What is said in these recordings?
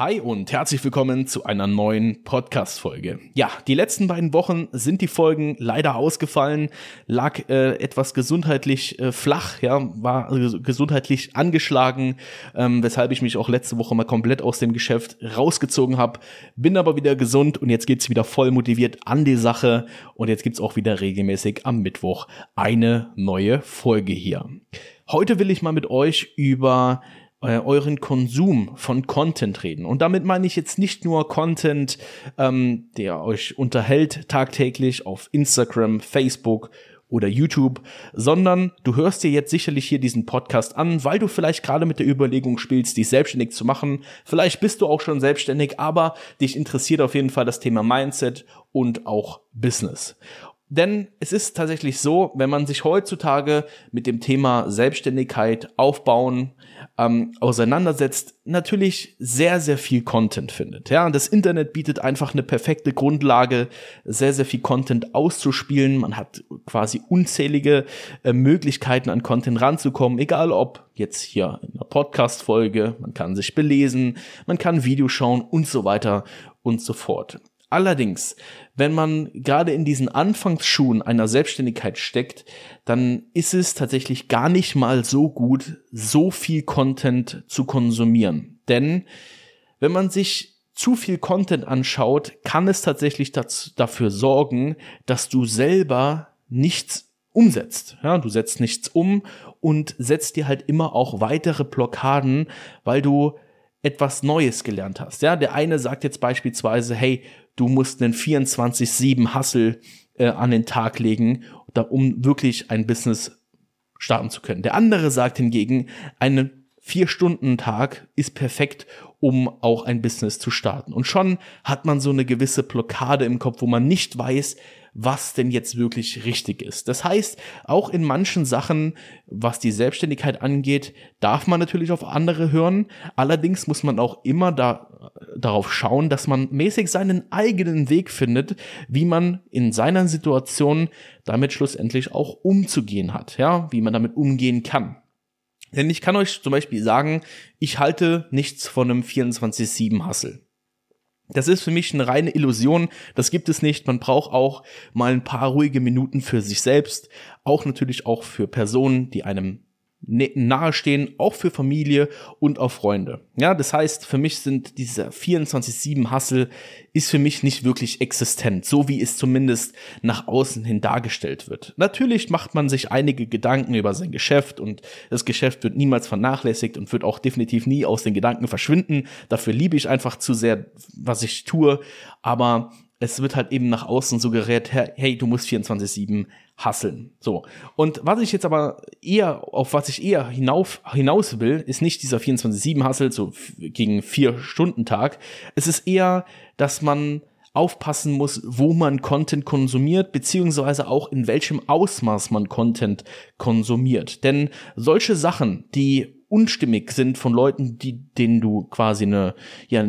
Hi und herzlich willkommen zu einer neuen Podcast-Folge. Ja, die letzten beiden Wochen sind die Folgen leider ausgefallen, lag äh, etwas gesundheitlich äh, flach, ja, war äh, gesundheitlich angeschlagen, ähm, weshalb ich mich auch letzte Woche mal komplett aus dem Geschäft rausgezogen habe. Bin aber wieder gesund und jetzt geht's wieder voll motiviert an die Sache und jetzt gibt's auch wieder regelmäßig am Mittwoch eine neue Folge hier. Heute will ich mal mit euch über äh, euren Konsum von Content reden. Und damit meine ich jetzt nicht nur Content, ähm, der euch unterhält tagtäglich auf Instagram, Facebook oder YouTube, sondern du hörst dir jetzt sicherlich hier diesen Podcast an, weil du vielleicht gerade mit der Überlegung spielst, dich selbstständig zu machen. Vielleicht bist du auch schon selbstständig, aber dich interessiert auf jeden Fall das Thema Mindset und auch Business. Denn es ist tatsächlich so, wenn man sich heutzutage mit dem Thema Selbstständigkeit aufbauen ähm, auseinandersetzt, natürlich sehr, sehr viel Content findet. Ja, das Internet bietet einfach eine perfekte Grundlage, sehr, sehr viel Content auszuspielen. Man hat quasi unzählige äh, Möglichkeiten an Content ranzukommen, egal ob jetzt hier in einer Podcast-Folge, man kann sich belesen, man kann Video schauen und so weiter und so fort. Allerdings, wenn man gerade in diesen Anfangsschuhen einer Selbstständigkeit steckt, dann ist es tatsächlich gar nicht mal so gut, so viel Content zu konsumieren. Denn wenn man sich zu viel Content anschaut, kann es tatsächlich dazu, dafür sorgen, dass du selber nichts umsetzt. Ja, du setzt nichts um und setzt dir halt immer auch weitere Blockaden, weil du etwas Neues gelernt hast. Ja, der eine sagt jetzt beispielsweise, hey, du musst einen 24-7 Hustle äh, an den Tag legen, um wirklich ein Business starten zu können. Der andere sagt hingegen, einen Vier-Stunden-Tag ist perfekt, um auch ein Business zu starten. Und schon hat man so eine gewisse Blockade im Kopf, wo man nicht weiß, was denn jetzt wirklich richtig ist. Das heißt, auch in manchen Sachen, was die Selbstständigkeit angeht, darf man natürlich auf andere hören. Allerdings muss man auch immer da, darauf schauen, dass man mäßig seinen eigenen Weg findet, wie man in seiner Situation damit schlussendlich auch umzugehen hat, ja, wie man damit umgehen kann. Denn ich kann euch zum Beispiel sagen, ich halte nichts von einem 24-7-Hustle. Das ist für mich eine reine Illusion. Das gibt es nicht. Man braucht auch mal ein paar ruhige Minuten für sich selbst. Auch natürlich auch für Personen, die einem Ne-, nahestehen, auch für Familie und auch Freunde. Ja, das heißt, für mich sind diese 24-7 Hustle ist für mich nicht wirklich existent, so wie es zumindest nach außen hin dargestellt wird. Natürlich macht man sich einige Gedanken über sein Geschäft und das Geschäft wird niemals vernachlässigt und wird auch definitiv nie aus den Gedanken verschwinden. Dafür liebe ich einfach zu sehr, was ich tue, aber es wird halt eben nach außen suggeriert, hey, du musst 24-7 hasseln. So. Und was ich jetzt aber eher, auf was ich eher hinauf, hinaus will, ist nicht dieser 24-7-Hassel, so gegen vier Stunden Tag. Es ist eher, dass man aufpassen muss, wo man Content konsumiert, beziehungsweise auch in welchem Ausmaß man Content konsumiert. Denn solche Sachen, die unstimmig sind von Leuten, die, denen du quasi eine, ja,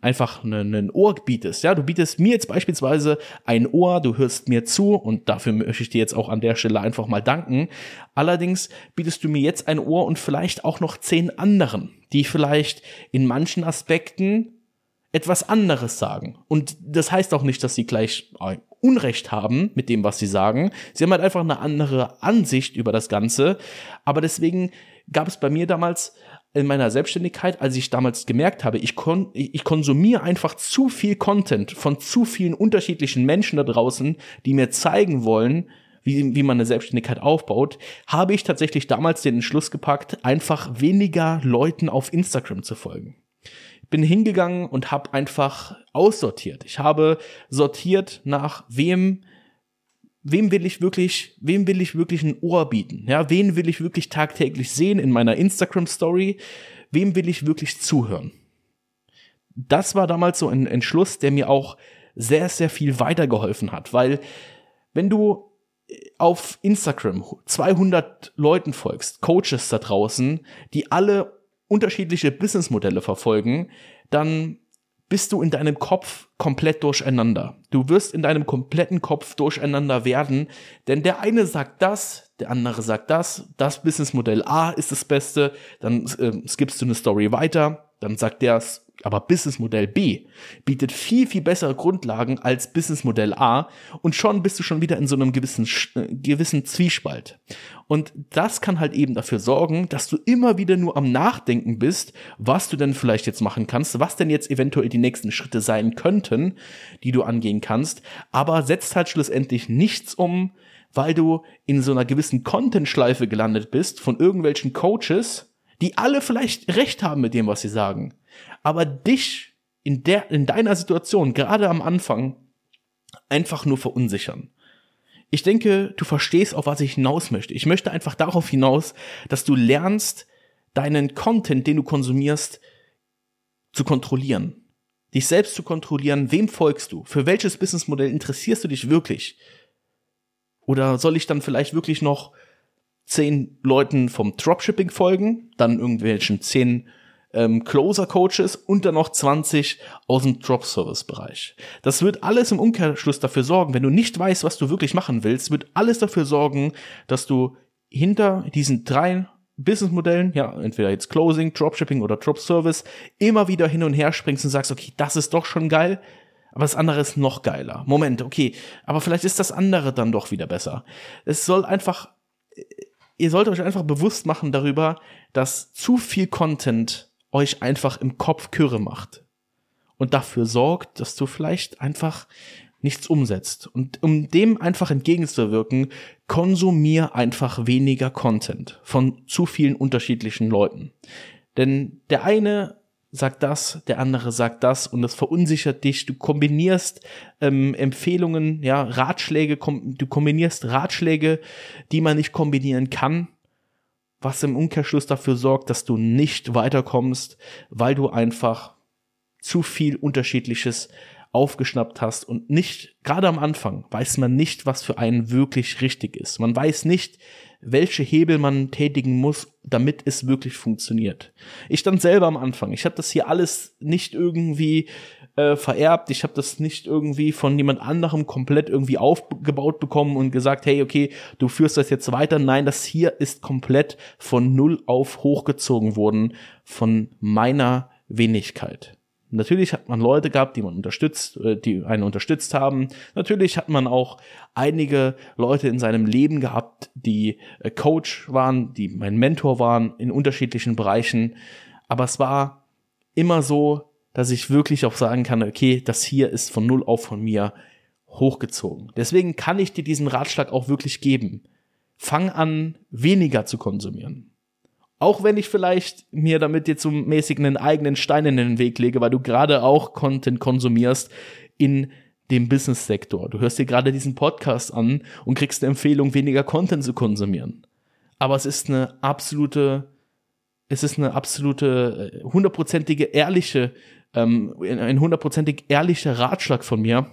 einfach ein Ohr bietest. Ja, du bietest mir jetzt beispielsweise ein Ohr, du hörst mir zu und dafür möchte ich dir jetzt auch an der Stelle einfach mal danken. Allerdings bietest du mir jetzt ein Ohr und vielleicht auch noch zehn anderen, die vielleicht in manchen Aspekten etwas anderes sagen. Und das heißt auch nicht, dass sie gleich äh, Unrecht haben mit dem, was sie sagen. Sie haben halt einfach eine andere Ansicht über das Ganze. Aber deswegen gab es bei mir damals in meiner Selbstständigkeit, als ich damals gemerkt habe, ich, kon ich konsumiere einfach zu viel Content von zu vielen unterschiedlichen Menschen da draußen, die mir zeigen wollen, wie, wie man eine Selbstständigkeit aufbaut, habe ich tatsächlich damals den Entschluss gepackt, einfach weniger Leuten auf Instagram zu folgen. Bin hingegangen und habe einfach aussortiert. Ich habe sortiert nach wem wem will ich wirklich, wem will ich wirklich ein Ohr bieten? Ja, wen will ich wirklich tagtäglich sehen in meiner Instagram Story? Wem will ich wirklich zuhören? Das war damals so ein Entschluss, der mir auch sehr, sehr viel weitergeholfen hat, weil wenn du auf Instagram 200 Leuten folgst, Coaches da draußen, die alle unterschiedliche Businessmodelle verfolgen, dann bist du in deinem Kopf komplett durcheinander. Du wirst in deinem kompletten Kopf durcheinander werden, denn der eine sagt das, der andere sagt das, das Businessmodell A ist das Beste, dann äh, skippst du eine Story weiter, dann sagt der aber Businessmodell B bietet viel, viel bessere Grundlagen als Businessmodell A und schon bist du schon wieder in so einem gewissen, äh, gewissen Zwiespalt. Und das kann halt eben dafür sorgen, dass du immer wieder nur am Nachdenken bist, was du denn vielleicht jetzt machen kannst, was denn jetzt eventuell die nächsten Schritte sein könnten, die du angehen kannst, aber setzt halt schlussendlich nichts um, weil du in so einer gewissen Content-Schleife gelandet bist von irgendwelchen Coaches, die alle vielleicht recht haben mit dem, was sie sagen aber dich in der, in deiner Situation, gerade am Anfang, einfach nur verunsichern. Ich denke, du verstehst, auf was ich hinaus möchte. Ich möchte einfach darauf hinaus, dass du lernst, deinen Content, den du konsumierst, zu kontrollieren. Dich selbst zu kontrollieren, wem folgst du? Für welches Businessmodell interessierst du dich wirklich? Oder soll ich dann vielleicht wirklich noch zehn Leuten vom Dropshipping folgen, dann irgendwelchen zehn ähm, Closer-Coaches und dann noch 20 aus dem Drop-Service-Bereich. Das wird alles im Umkehrschluss dafür sorgen, wenn du nicht weißt, was du wirklich machen willst, wird alles dafür sorgen, dass du hinter diesen drei Businessmodellen, ja, entweder jetzt Closing, Dropshipping oder Drop Service, immer wieder hin und her springst und sagst, okay, das ist doch schon geil, aber das andere ist noch geiler. Moment, okay, aber vielleicht ist das andere dann doch wieder besser. Es soll einfach, ihr sollt euch einfach bewusst machen darüber, dass zu viel Content euch einfach im Kopf Kürre macht und dafür sorgt, dass du vielleicht einfach nichts umsetzt. Und um dem einfach entgegenzuwirken, konsumier einfach weniger Content von zu vielen unterschiedlichen Leuten. Denn der eine sagt das, der andere sagt das und das verunsichert dich. Du kombinierst ähm, Empfehlungen, ja, Ratschläge, kom du kombinierst Ratschläge, die man nicht kombinieren kann was im Umkehrschluss dafür sorgt, dass du nicht weiterkommst, weil du einfach zu viel Unterschiedliches aufgeschnappt hast und nicht, gerade am Anfang, weiß man nicht, was für einen wirklich richtig ist. Man weiß nicht, welche Hebel man tätigen muss, damit es wirklich funktioniert. Ich stand selber am Anfang. Ich habe das hier alles nicht irgendwie äh, vererbt. Ich habe das nicht irgendwie von jemand anderem komplett irgendwie aufgebaut bekommen und gesagt, hey, okay, du führst das jetzt weiter. Nein, das hier ist komplett von null auf hochgezogen worden von meiner Wenigkeit. Natürlich hat man Leute gehabt, die man unterstützt, äh, die einen unterstützt haben. Natürlich hat man auch einige Leute in seinem Leben gehabt, die äh, Coach waren, die mein Mentor waren in unterschiedlichen Bereichen. Aber es war immer so, dass ich wirklich auch sagen kann, okay, das hier ist von null auf von mir hochgezogen. Deswegen kann ich dir diesen Ratschlag auch wirklich geben. Fang an, weniger zu konsumieren. Auch wenn ich vielleicht mir damit jetzt zum mäßigen einen eigenen Stein in den Weg lege, weil du gerade auch Content konsumierst in dem Business-Sektor. Du hörst dir gerade diesen Podcast an und kriegst eine Empfehlung, weniger Content zu konsumieren. Aber es ist eine absolute, es ist eine absolute, äh, hundertprozentige, ehrliche ähm, ein hundertprozentig ehrlicher Ratschlag von mir,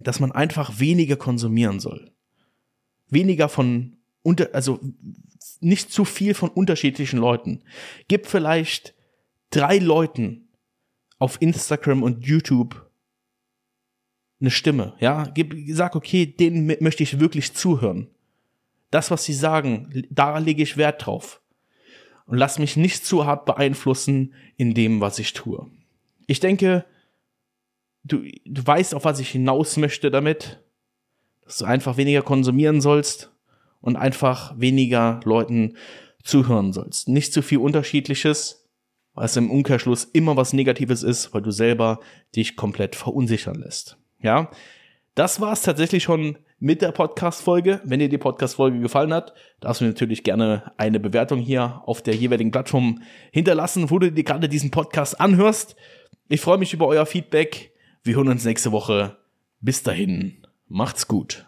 dass man einfach weniger konsumieren soll. Weniger von unter, also nicht zu viel von unterschiedlichen Leuten. Gib vielleicht drei Leuten auf Instagram und YouTube eine Stimme, ja, gib, sag, okay, denen möchte ich wirklich zuhören. Das, was sie sagen, da lege ich Wert drauf. Und lass mich nicht zu hart beeinflussen in dem, was ich tue. Ich denke, du, du weißt, auf was ich hinaus möchte damit, dass du einfach weniger konsumieren sollst und einfach weniger Leuten zuhören sollst. Nicht zu viel Unterschiedliches, was im Umkehrschluss immer was Negatives ist, weil du selber dich komplett verunsichern lässt. Ja, das war es tatsächlich schon mit der Podcast-Folge. Wenn dir die Podcast-Folge gefallen hat, darfst du natürlich gerne eine Bewertung hier auf der jeweiligen Plattform hinterlassen, wo du dir gerade diesen Podcast anhörst. Ich freue mich über euer Feedback. Wir hören uns nächste Woche. Bis dahin, macht's gut.